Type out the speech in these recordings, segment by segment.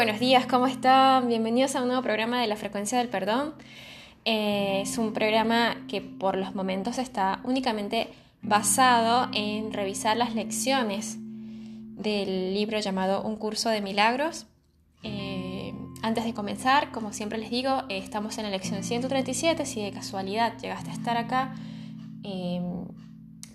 buenos días, ¿cómo están? Bienvenidos a un nuevo programa de la frecuencia del perdón. Eh, es un programa que por los momentos está únicamente basado en revisar las lecciones del libro llamado Un curso de milagros. Eh, antes de comenzar, como siempre les digo, eh, estamos en la lección 137. Si de casualidad llegaste a estar acá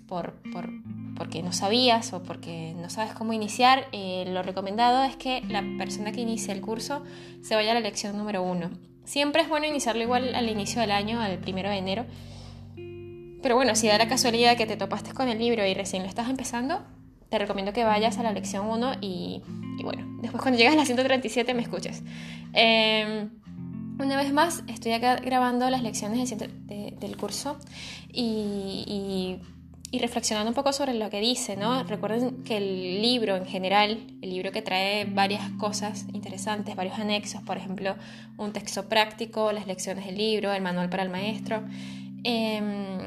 por, por porque no sabías o porque no sabes cómo iniciar, eh, lo recomendado es que la persona que inicie el curso se vaya a la lección número uno. Siempre es bueno iniciarlo igual al inicio del año, al primero de enero. Pero bueno, si da la casualidad que te topaste con el libro y recién lo estás empezando, te recomiendo que vayas a la lección 1 y, bueno, después cuando llegas a la 137 me escuches. Em, una vez más, estoy acá grabando las lecciones del curso y y reflexionando un poco sobre lo que dice, ¿no? Recuerden que el libro en general, el libro que trae varias cosas interesantes, varios anexos, por ejemplo, un texto práctico, las lecciones del libro, el manual para el maestro, em,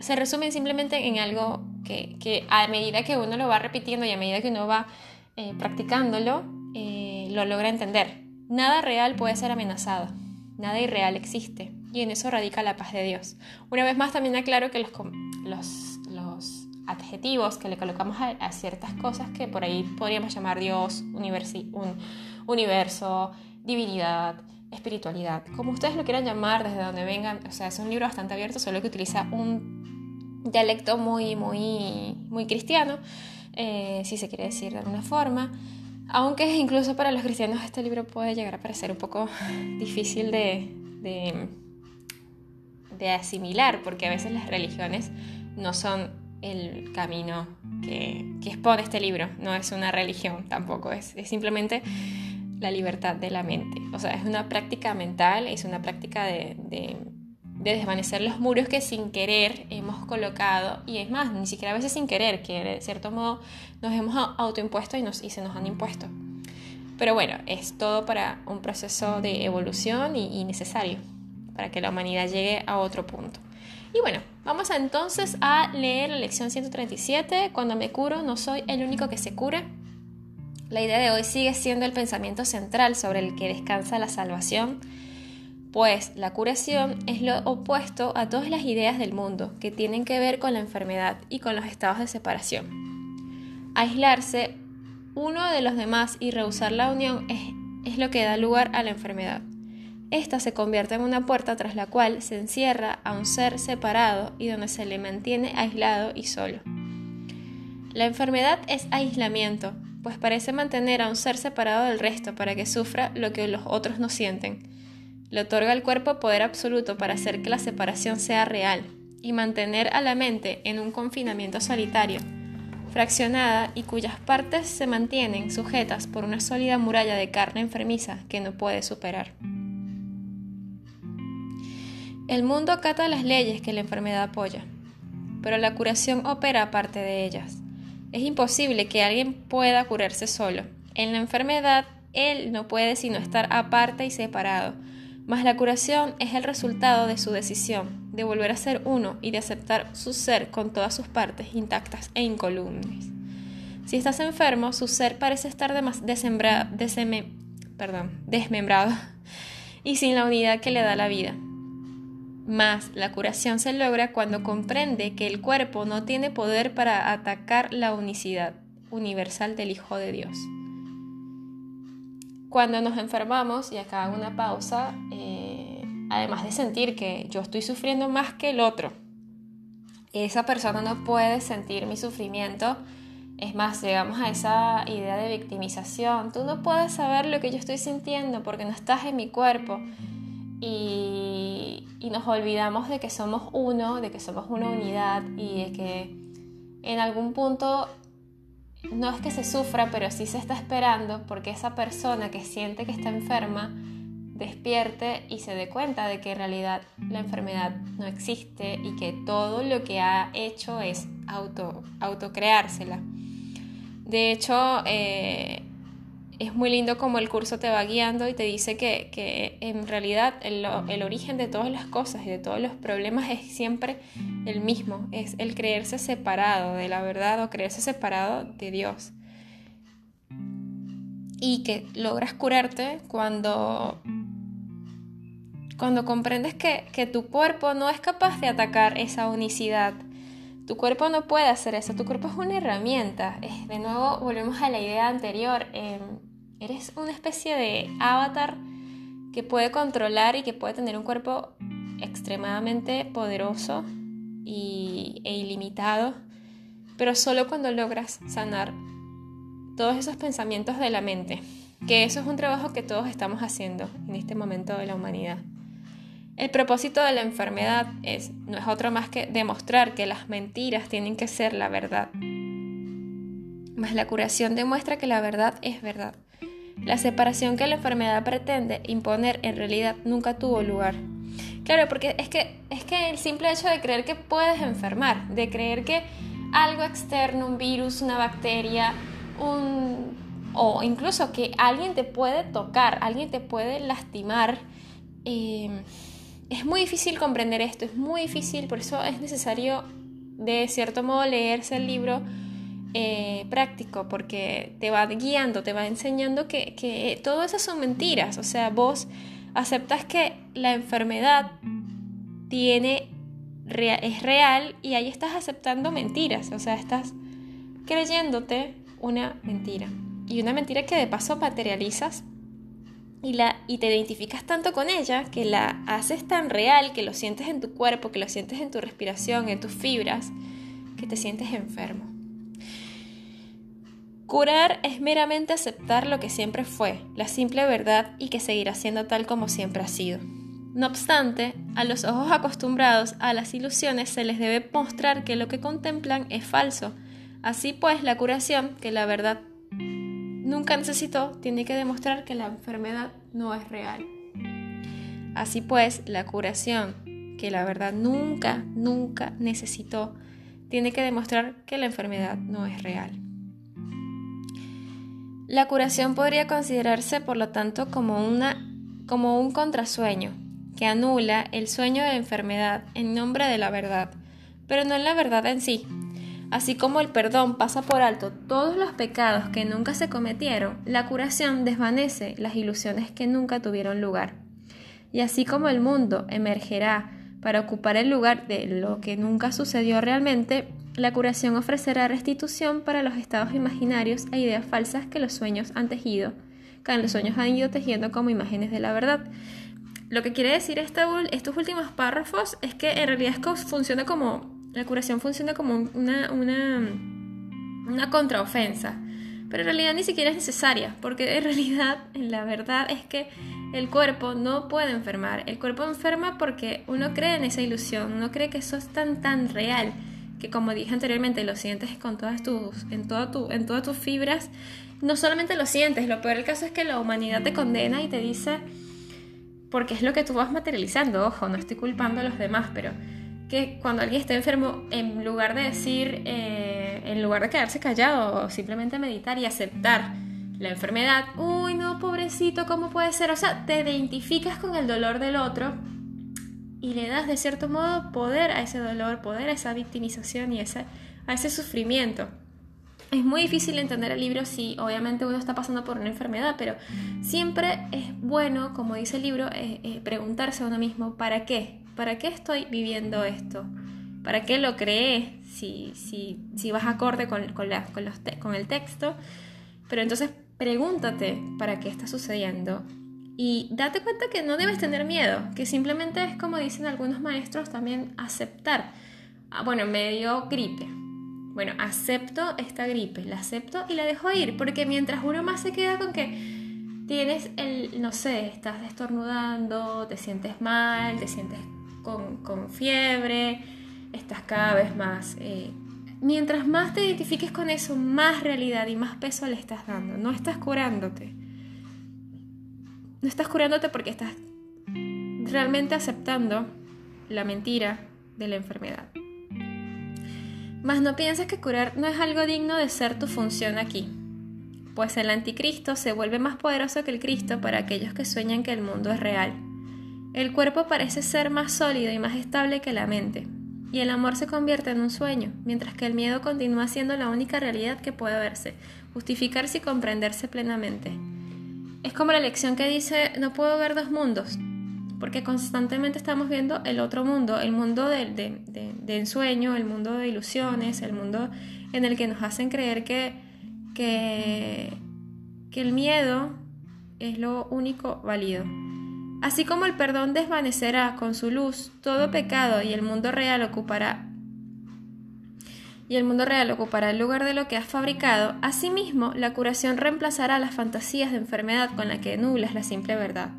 se resumen simplemente en algo que, a medida que uno lo va repitiendo y a medida que uno va eh, practicándolo, eh, lo logra entender. Nada real puede ser amenazado, nada irreal existe, y en eso radica la paz de Dios. Una vez más también aclaro que los, los adjetivos que le colocamos a, ciertas cosas que por ahí podríamos llamar Dios, un universo, divinidad, espiritualidad, como ustedes lo quieran llamar, desde donde vengan, o sea, es un libro bastante abierto, solo que utiliza un dialecto muy, muy, muy cristiano, eh, si se quiere decir de alguna forma, aunque incluso para los cristianos este libro puede llegar a parecer un poco difícil de, de, de asimilar, porque a veces las religiones no son el camino que, expone este libro. No es una religión tampoco, es, simplemente la libertad de la mente. O sea, es una práctica mental, es una práctica de, desvanecer los muros que sin querer hemos colocado, y es más, ni siquiera a veces sin querer, que de cierto modo nos hemos autoimpuesto y, nos, y se nos han impuesto. Pero bueno, es todo para un proceso de evolución y necesario para que la humanidad llegue a otro punto. Y bueno, vamos entonces a leer la lección 137. Cuando me curo, no soy el único que se cura. La idea de hoy sigue siendo el pensamiento central sobre el que descansa la salvación, pues la curación es lo opuesto a todas las ideas del mundo que tienen que ver con la enfermedad y con los estados de separación. Aislarse uno de los demás y rehusar la unión es, es lo que da lugar a la enfermedad. Esta se convierte en una puerta tras la cual se encierra a un ser separado y donde se le mantiene aislado y solo. La enfermedad es aislamiento, pues parece mantener a un ser separado del resto para que sufra lo que los otros no sienten. Le otorga al cuerpo poder absoluto para hacer que la separación sea real y mantener a la mente en un confinamiento solitario, fraccionada y cuyas partes se mantienen sujetas por una sólida muralla de carne enfermiza que no puede superar. El mundo acata las leyes que la enfermedad apoya, pero la curación opera aparte de ellas. Es imposible que alguien pueda curarse solo. En la enfermedad, él no puede sino estar aparte y separado, mas la curación es el resultado de su decisión de volver a ser uno y de aceptar su ser con todas sus partes intactas e incolumes. Si estás enfermo, su ser parece estar desmembrado y sin la unidad que le da la vida. Mas la curación se logra cuando comprende que el cuerpo no tiene poder para atacar la unicidad universal del Hijo de Dios. Cuando nos enfermamos, y acá hago una pausa, eh, además de sentir que yo estoy sufriendo más que el otro, esa persona no puede sentir mi sufrimiento. Es más, llegamos a esa idea de victimización. Tú no puedes saber lo que yo estoy sintiendo porque no estás en mi cuerpo y, nos olvidamos de que somos uno, de que somos una unidad y de que en algún punto no es que se sufra, pero sí se está esperando porque esa persona que siente que está enferma despierte y se dé cuenta de que en realidad la enfermedad no existe y que todo lo que ha hecho es auto, autocreársela. De hecho, eh, es muy lindo como el curso te va guiando y te dice que, en realidad el, origen de todas las cosas y de todos los problemas es siempre el mismo, es el creerse separado de la verdad o creerse separado de Dios. y que logras curarte cuando, cuando comprendes que, que tu cuerpo no es capaz de atacar esa unicidad. Tu cuerpo no puede hacer eso, tu cuerpo es una herramienta. De nuevo, volvemos a la idea anterior. Em, eres una especie de avatar que puede controlar y que puede tener un cuerpo extremadamente poderoso y, e ilimitado, pero solo cuando logras sanar todos esos pensamientos de la mente, que eso es un trabajo que todos estamos haciendo en este momento de la humanidad. El propósito de la enfermedad es, no es otro más que demostrar que las mentiras tienen que ser la verdad. Mas la curación demuestra que la verdad es verdad. La separación que la enfermedad pretende imponer en realidad nunca tuvo lugar. Claro, porque es que, es que el simple hecho de creer que puedes enfermar, de creer que algo externo, un virus, una bacteria, un, o incluso que alguien te puede tocar, alguien te puede lastimar, eh, es muy difícil comprender esto, es muy difícil, por eso es necesario de cierto modo leerse el libro eh, práctico, porque te va guiando, te va enseñando que, que todo eso son mentiras, o sea, vos aceptas que la enfermedad tiene, es real y ahí estás aceptando mentiras, o sea, estás creyéndote una mentira. Y una mentira que de paso materializas y, la, y te identificas tanto con ella que la haces tan real, que lo sientes en tu cuerpo, que lo sientes en tu respiración, en tus fibras, que te sientes enfermo. Curar es meramente aceptar lo que siempre fue, la simple verdad y que seguirá siendo tal como siempre ha sido. No obstante, a los ojos acostumbrados a las ilusiones se les debe mostrar que lo que contemplan es falso. Así pues, la curación, que la verdad nunca necesitó, tiene que demostrar que la enfermedad no es real. Así pues, la curación, que la verdad nunca, nunca necesitó, tiene que demostrar que la enfermedad no es real. La curación podría considerarse, por lo tanto, como, una, como un contrasueño, que anula el sueño de enfermedad en nombre de la verdad, pero no en la verdad en sí, Así como el perdón pasa por alto todos los pecados que nunca se cometieron, la curación desvanece las ilusiones que nunca tuvieron lugar. Y así como el mundo emergerá para ocupar el lugar de lo que nunca sucedió realmente, la curación ofrecerá restitución para los estados imaginarios e ideas falsas que los sueños han tejido, que los sueños han ido tejiendo como imágenes de la verdad. Lo que quiere decir estos últimos párrafos es que en realidad funciona como la curación funciona como una, una, una contraofensa, pero en realidad ni siquiera es necesaria, porque en realidad, la verdad es que el cuerpo no puede enfermar. El cuerpo enferma porque uno cree en esa ilusión, uno cree que eso es tan, tan real, que como dije anteriormente, lo sientes con todas tus, en, todo tu, en todas tus fibras. No solamente lo sientes, lo peor del caso es que la humanidad te condena y te dice, porque es lo que tú vas materializando, ojo, no estoy culpando a los demás, pero que cuando alguien está enfermo, en lugar de decir, eh, en lugar de quedarse callado simplemente meditar y aceptar la enfermedad, uy, no, pobrecito, ¿cómo puede ser? O sea, te identificas con el dolor del otro y le das de cierto modo poder a ese dolor, poder a esa victimización y ese, a ese sufrimiento. Es muy difícil entender el libro si obviamente uno está pasando por una enfermedad, pero siempre es bueno, como dice el libro, eh, eh, preguntarse a uno mismo, ¿para qué? ¿Para qué estoy viviendo esto? ¿Para qué lo creé? Si, si, si vas acorde con, con, con, los con el texto. Pero entonces pregúntate para qué está sucediendo. Y date cuenta que no debes tener miedo, que simplemente es como dicen algunos maestros también aceptar. Ah, bueno, me dio gripe. Bueno, acepto esta gripe, la acepto y la dejo ir, porque mientras uno más se queda con que tienes el, no sé, estás estornudando, te sientes mal, te sientes con, fiebre, estás cada vez más... Eh, mientras más te identifiques con eso, más realidad y más peso le estás dando. No estás curándote. No estás curándote porque estás realmente aceptando la mentira de la enfermedad. Mas no pienses que curar no es algo digno de ser tu función aquí, pues el anticristo se vuelve más poderoso que el Cristo para aquellos que sueñan que el mundo es real. El cuerpo parece ser más sólido y más estable que la mente, y el amor se convierte en un sueño, mientras que el miedo continúa siendo la única realidad que puede verse, justificarse y comprenderse plenamente. Es como la lección que dice, no puedo ver dos mundos, porque constantemente estamos viendo el otro mundo, el mundo de, de, ensueño, el mundo de ilusiones, el mundo en el que nos hacen creer que, que, que el miedo es lo único válido. Así como el perdón desvanecerá con su luz todo pecado y el mundo real ocupará y el mundo real ocupará el lugar de lo que has fabricado, asimismo la curación reemplazará las fantasías de enfermedad con la que nublas la simple verdad.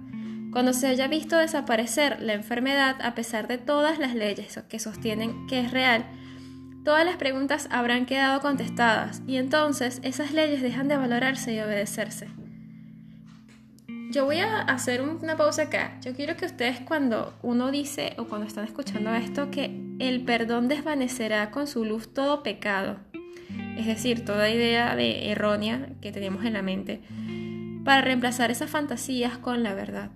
Cuando se haya visto desaparecer la enfermedad a pesar de todas las leyes que sostienen que es real, todas las preguntas habrán quedado contestadas y entonces esas leyes dejan de valorarse y obedecerse. Yo voy a hacer una pausa acá. Yo quiero que ustedes cuando uno dice o cuando están escuchando esto que el perdón desvanecerá con su luz todo pecado, es decir, toda idea de errónea que tenemos en la mente, para reemplazar esas fantasías con la verdad.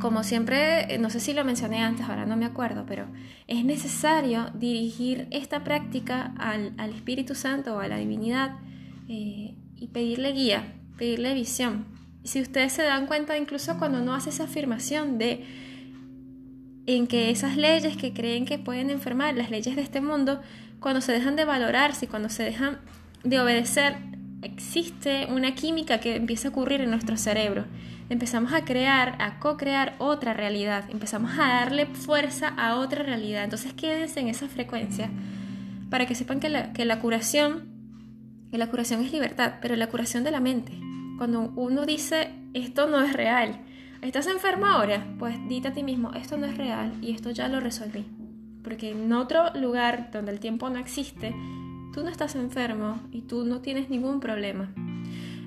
Como siempre, no sé si lo mencioné antes, ahora no me acuerdo, pero es necesario dirigir esta práctica al, Espíritu Santo o a la divinidad eh, y pedirle guía, pedirle visión, si ustedes se dan cuenta, incluso cuando uno hace esa afirmación de en que esas leyes que creen que pueden enfermar, las leyes de este mundo, cuando se dejan de valorarse cuando se dejan de obedecer, existe una química que empieza a ocurrir en nuestro cerebro. Empezamos a crear, a co-crear otra realidad, empezamos a darle fuerza a otra realidad. Entonces quédense en esa frecuencia para que sepan que la, que la curación, que la curación es libertad, pero la curación de la mente, cuando uno dice, esto no es real, ¿estás enfermo ahora? Pues dite a ti mismo, esto no es real y esto ya lo resolví. Porque en otro lugar donde el tiempo no existe, tú no estás enfermo y tú no tienes ningún problema.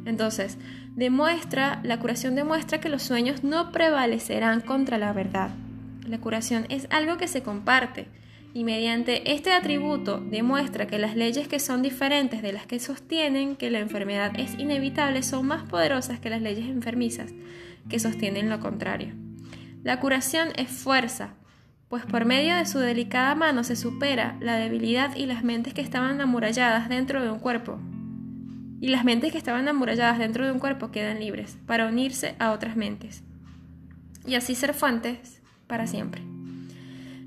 Entonces, demuestra, la curación demuestra que los sueños no prevalecerán contra la verdad. La curación es algo que se comparte y mediante este atributo demuestra que las leyes que son diferentes de las que sostienen que la enfermedad es inevitable son más poderosas que las leyes enfermizas que sostienen lo contrario. La curación es fuerza, pues por medio de su delicada mano se supera la debilidad y las mentes que estaban amuralladas dentro de un cuerpo. Y las mentes que estaban amuralladas dentro de un cuerpo quedan libres para unirse a otras mentes y así ser fuentes para siempre.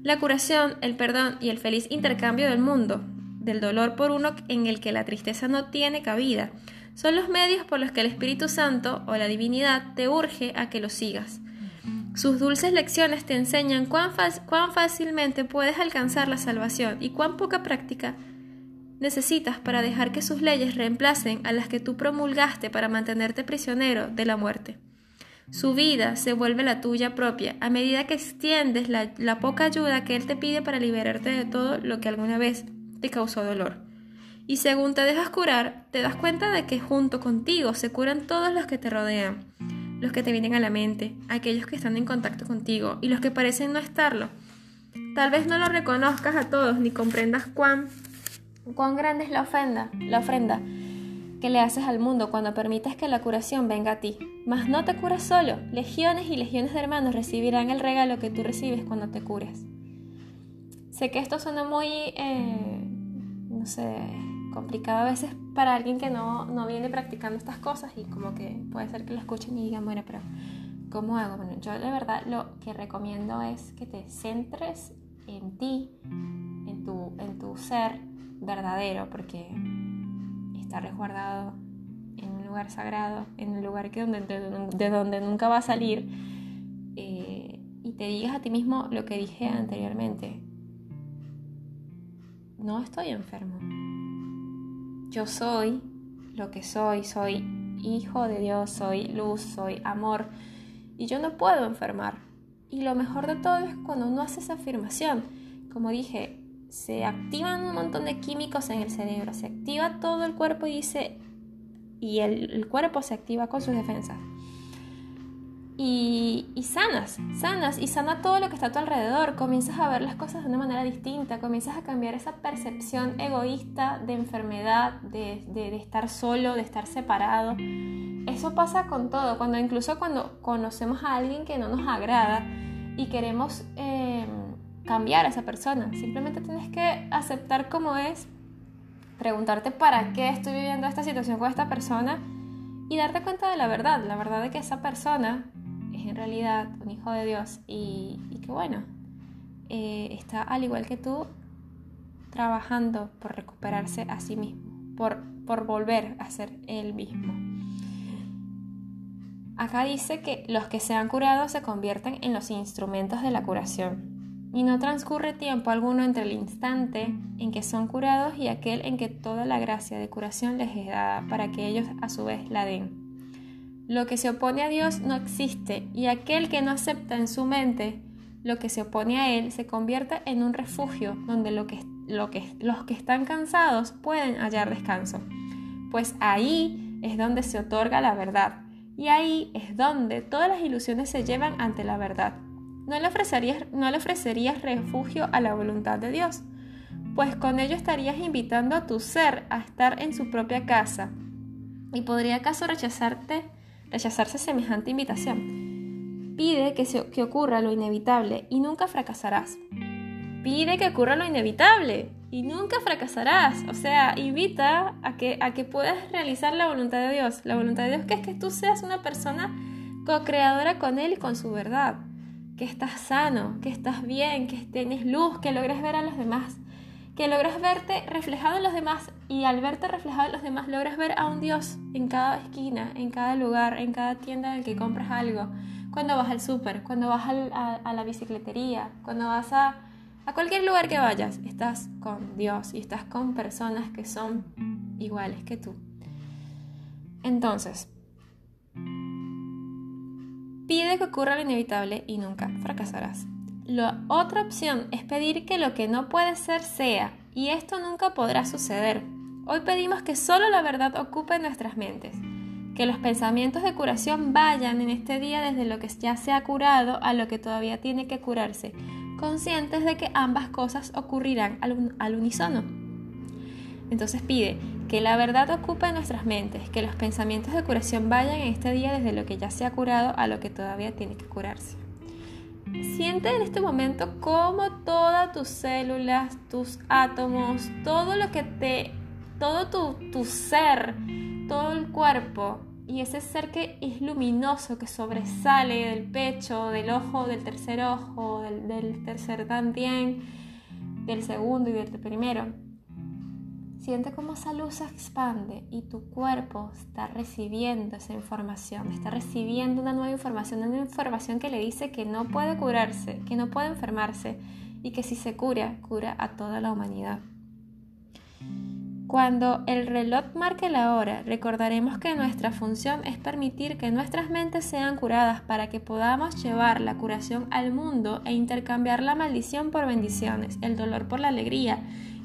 La curación, el perdón y el feliz intercambio del mundo, del dolor por uno en el que la tristeza no tiene cabida, son los medios por los que el Espíritu Santo o la divinidad te urge a que lo sigas. Sus dulces lecciones te enseñan cuán, cuán fácilmente puedes alcanzar la salvación y cuán poca práctica necesitas para dejar que sus leyes reemplacen a las que tú promulgaste para mantenerte prisionero de la muerte. Su vida se vuelve la tuya propia a medida que extiendes la, poca ayuda que Él te pide para liberarte de todo lo que alguna vez te causó dolor. Y según te dejas curar, te das cuenta de que junto contigo se curan todos los que te rodean, los que te vienen a la mente, aquellos que están en contacto contigo y los que parecen no estarlo. Tal vez no lo reconozcas a todos ni comprendas cuán, cuán grande es la ofrenda, la ofrenda que le haces al mundo cuando permites que la curación venga a ti. Mas no te curas solo, legiones y legiones de hermanos recibirán el regalo que tú recibes cuando te cures. Sé que esto suena muy, eh, no sé, complicado a veces para alguien que no, no, viene practicando estas cosas y como que puede ser que lo escuchen y digan, bueno, pero ¿cómo hago? Bueno, yo de verdad lo que recomiendo es que te centres en ti, en tu, en tu ser verdadero, porque está resguardado lugar sagrado, en un lugar que donde, de, donde nunca va a salir, eh, y te digas a ti mismo lo que dije anteriormente, no estoy enfermo, yo soy lo que soy, soy hijo de Dios, soy luz, soy amor, y yo no puedo enfermar. Y lo mejor de todo es cuando uno hace esa afirmación. Como dije, se activan un montón de químicos en el cerebro, se activa todo el cuerpo y dice, y el, cuerpo se activa con sus defensas. Y, sanas, sanas, y sana todo lo que está a tu alrededor, comienzas a ver las cosas de una manera distinta, comienzas a cambiar esa percepción egoísta de enfermedad, de, estar solo, de estar separado. Eso pasa con todo, cuando incluso cuando conocemos a alguien que no nos agrada y queremos... Eh, cambiar a esa persona. Simplemente tienes que aceptar cómo es, preguntarte para qué estoy viviendo esta situación con esta persona y darte cuenta de la verdad, la verdad de que esa persona es en realidad un hijo de Dios y, que bueno, eh, está al igual que tú trabajando por recuperarse a sí mismo, por, por volver a ser él mismo. Acá dice que los que se han curado se convierten en los instrumentos de la curación. Y no transcurre tiempo alguno entre el instante en que son curados y aquel en que toda la gracia de curación les es dada para que ellos a su vez la den. Lo que se opone a Dios no existe y aquel que no acepta en su mente lo que se opone a Él se convierte en un refugio donde lo que, lo que, los que están cansados pueden hallar descanso. Pues ahí es donde se otorga la verdad y ahí es donde todas las ilusiones se llevan ante la verdad. No le ofrecerías, no le ofrecerías refugio a la voluntad de Dios, pues con ello estarías invitando a tu ser a estar en su propia casa. ¿Y podría acaso rechazarte, rechazarse semejante invitación? Pide que, se, que ocurra lo inevitable y nunca fracasarás. Pide que ocurra lo inevitable y nunca fracasarás. O sea, invita a que, a que puedas realizar la voluntad de Dios. La voluntad de Dios que es que tú seas una persona co-creadora con Él y con su verdad. Que estás sano, que estás bien, que tienes luz, que logres ver a los demás. Que logres verte reflejado en los demás y al verte reflejado en los demás logras ver a un Dios en cada esquina, en cada lugar, en cada tienda en el que compras algo. Cuando vas al súper, cuando vas a la bicicletería, cuando vas a a cualquier lugar que vayas, estás con Dios y estás con personas que son iguales que tú. Entonces, pide que ocurra lo inevitable y nunca fracasarás. La otra opción es pedir que lo que no puede ser sea, y esto nunca podrá suceder. Hoy pedimos que solo la verdad ocupe nuestras mentes, que los pensamientos de curación vayan en este día desde lo que ya se ha curado a lo que todavía tiene que curarse, conscientes de que ambas cosas ocurrirán al, unísono. Entonces pide que la verdad ocupe nuestras mentes, que los pensamientos de curación vayan en este día desde lo que ya se ha curado a lo que todavía tiene que curarse. Siente en este momento cómo todas tus células, tus átomos, todo lo que te, todo tu, ser, todo el cuerpo y ese ser que es luminoso, que sobresale del pecho, del ojo, del tercer ojo, del, tercer también, del segundo y del primero. Siente cómo esa luz se expande y tu cuerpo está recibiendo esa información, está recibiendo una nueva información, una información que le dice que no puede curarse, que no puede enfermarse y que si se cura, cura a toda la humanidad. Cuando el reloj marque la hora, recordaremos que nuestra función es permitir que nuestras mentes sean curadas para que podamos llevar la curación al mundo e intercambiar la maldición por bendiciones, el dolor por la alegría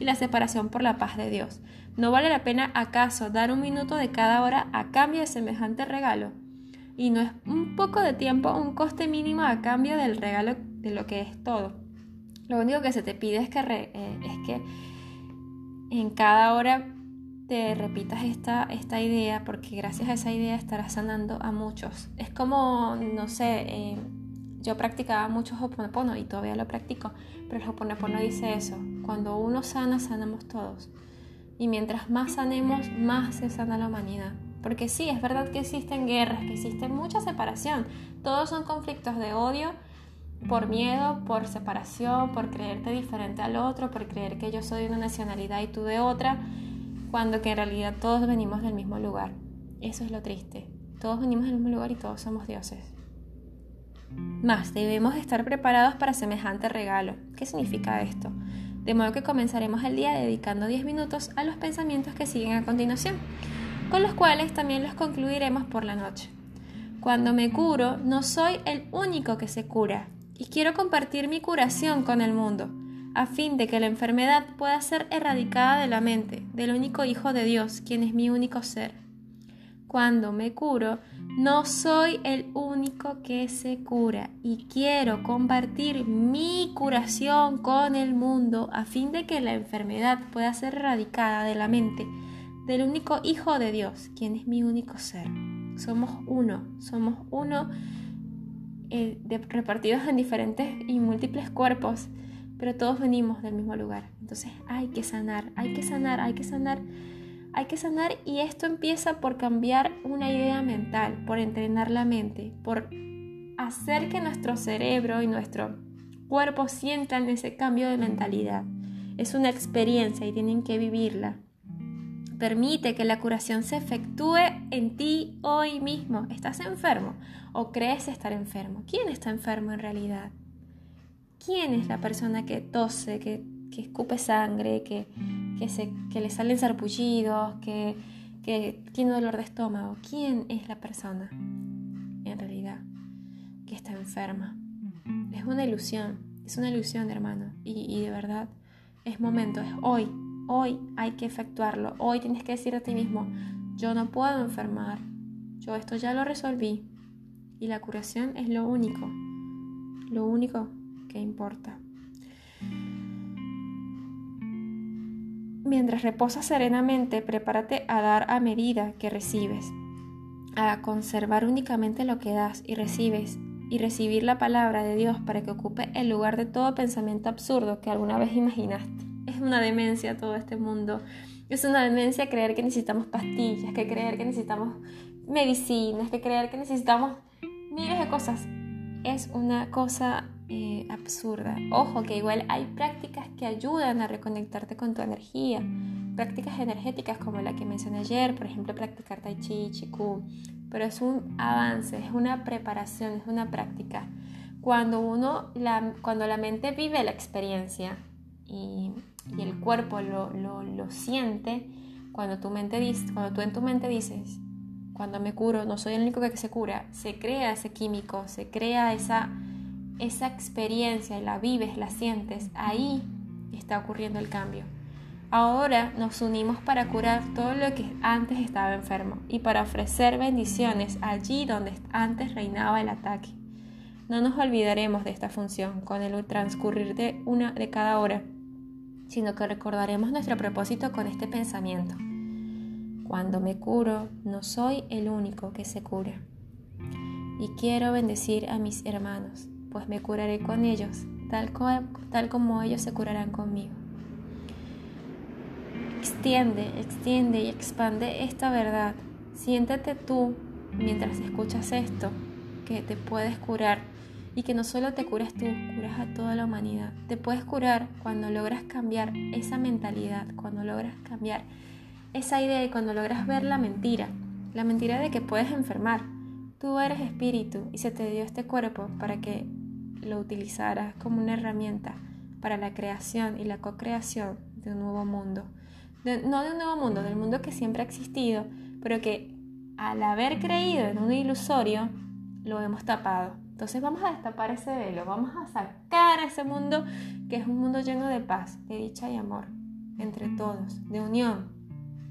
y la separación por la paz de Dios. ¿No vale la pena acaso dar un minuto de cada hora a cambio de semejante regalo? Y no es un poco de tiempo un coste mínimo a cambio del regalo de lo que es todo. Lo único que se te pide es que, eh, es que en cada hora te repitas esta, esta idea porque gracias a esa idea estarás sanando a muchos. Es como, no sé, eh, yo practicaba mucho Hoponopono y todavía lo practico, pero el Hoponopono dice eso, cuando uno sana, sanamos todos. Y mientras más sanemos, más se sana la humanidad. Porque sí, es verdad que existen guerras, que existe mucha separación. Todos son conflictos de odio por miedo, por separación, por creerte diferente al otro, por creer que yo soy de una nacionalidad y tú de otra, cuando que en realidad todos venimos del mismo lugar. Eso es lo triste. Todos venimos del mismo lugar y todos somos dioses. Más, debemos estar preparados para semejante regalo. ¿Qué significa esto? De modo que comenzaremos el día dedicando 10 minutos a los pensamientos que siguen a continuación, con los cuales también los concluiremos por la noche. Cuando me curo, no soy el único que se cura, y quiero compartir mi curación con el mundo, a fin de que la enfermedad pueda ser erradicada de la mente del único Hijo de Dios, quien es mi único ser. Cuando me curo, no soy el único que se cura y quiero compartir mi curación con el mundo a fin de que la enfermedad pueda ser erradicada de la mente del único Hijo de Dios, quien es mi único ser. Somos uno, somos uno eh, repartidos en diferentes y múltiples cuerpos, pero todos venimos del mismo lugar. Entonces hay que sanar, hay que sanar, hay que sanar, hay que sanar y esto empieza por cambiar una idea mental, por entrenar la mente, por hacer que nuestro cerebro y nuestro cuerpo sientan ese cambio de mentalidad. Es una experiencia y tienen que vivirla. Permite que la curación se efectúe en ti hoy mismo. ¿Estás enfermo o crees estar enfermo? ¿Quién está enfermo en realidad? ¿Quién es la persona que tose, que, escupe sangre, que, se, que le salen sarpullidos, que, que tiene dolor de estómago? ¿Quién es la persona en realidad que está enferma? Es una ilusión, es una ilusión, hermano. Y, y de verdad, es momento, es hoy, Hoy hay que efectuarlo. Hoy tienes que decir a ti mismo, yo no puedo enfermar. Yo esto ya lo resolví. Y la curación es lo único. Lo único que importa. Mientras reposas serenamente, prepárate a dar a medida que recibes, a conservar únicamente lo que das y recibes, y recibir la palabra de Dios para que ocupe el lugar de todo pensamiento absurdo que alguna vez imaginaste es una demencia todo este mundo. Es una demencia creer que necesitamos pastillas, que creer que necesitamos medicinas, que creer que necesitamos miles de cosas. Es una cosa absurda. Ojo que igual hay prácticas que ayudan a reconectarte con tu energía. Prácticas energéticas como la que mencioné ayer, por ejemplo, practicar tai chi, qigong. Pero es un avance, es una preparación, es una práctica. Cuando uno, la, cuando la mente vive la experiencia y y el cuerpo lo, lo, siente, cuando tu, mente dice, cuando tú en tu mente dices, cuando me curo, no soy el único que se cura, se crea ese químico, se crea esa, esa experiencia, la vives, la sientes, ahí está ocurriendo el cambio. Ahora nos unimos para curar todo lo que antes estaba enfermo y para ofrecer bendiciones allí donde antes reinaba el ataque. No nos olvidaremos de esta función con el transcurrir de una de cada hora sino que recordaremos nuestro propósito con este pensamiento. Cuando me curo, no soy el único que se cura. Y quiero bendecir a mis hermanos, pues me curaré con ellos, tal, tal como ellos se curarán conmigo. Extiende, extiende y expande esta verdad. Siéntate tú mientras escuchas esto, que te puedes curar y que no solo te curas tú, curas a toda la humanidad. Te puedes curar cuando logras cambiar esa mentalidad, cuando logras cambiar esa idea y cuando logras ver la mentira, la mentira de que puedes enfermar. Tú eres espíritu y se te dio este cuerpo para que lo utilizaras como una herramienta para la creación y la co-creación de un nuevo mundo. no de un nuevo mundo, del mundo que siempre ha existido, pero que al haber creído en un ilusorio, lo hemos tapado. Entonces vamos a destapar ese velo, vamos a sacar ese mundo que es un mundo lleno de paz, de dicha y amor entre todos, de unión,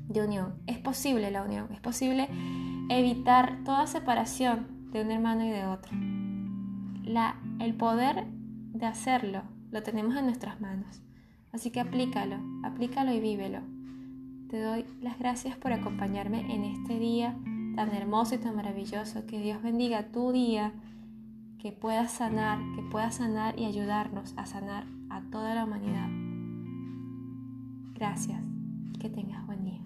de unión. Es posible la unión, es posible evitar toda separación de un hermano y de otro. La, el poder de hacerlo lo tenemos en nuestras manos. Así que aplícalo, aplícalo y vívelo. Te doy las gracias por acompañarme en este día tan hermoso y tan maravilloso. Que Dios bendiga tu día que pueda sanar, que pueda sanar y ayudarnos a sanar a toda la humanidad. Gracias que tengas buen día.